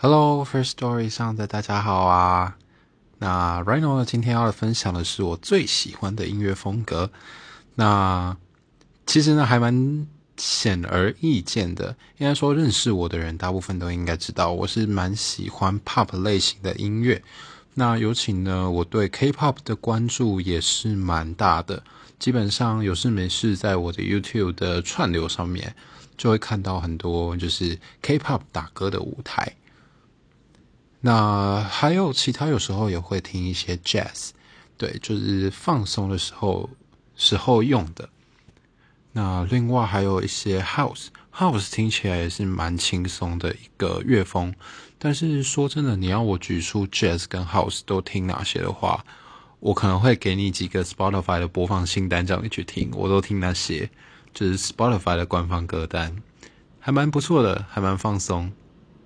Hello, First Story 上的大家好啊！那 Rhino 呢，今天要分享的是我最喜欢的音乐风格。那其实呢，还蛮显而易见的。应该说，认识我的人大部分都应该知道，我是蛮喜欢 Pop 类型的音乐。那尤其呢，我对 K-Pop 的关注也是蛮大的。基本上有事没事，在我的 YouTube 的串流上面，就会看到很多就是 K-Pop 打歌的舞台。那还有其他，有时候也会听一些 Jazz，对，就是放松的时候时候用的。那另外还有一些 House，House 听起来也是蛮轻松的一个乐风。但是说真的，你要我举出 Jazz 跟 House 都听哪些的话，我可能会给你几个 Spotify 的播放清单，叫你去听，我都听那些，就是 Spotify 的官方歌单，还蛮不错的，还蛮放松。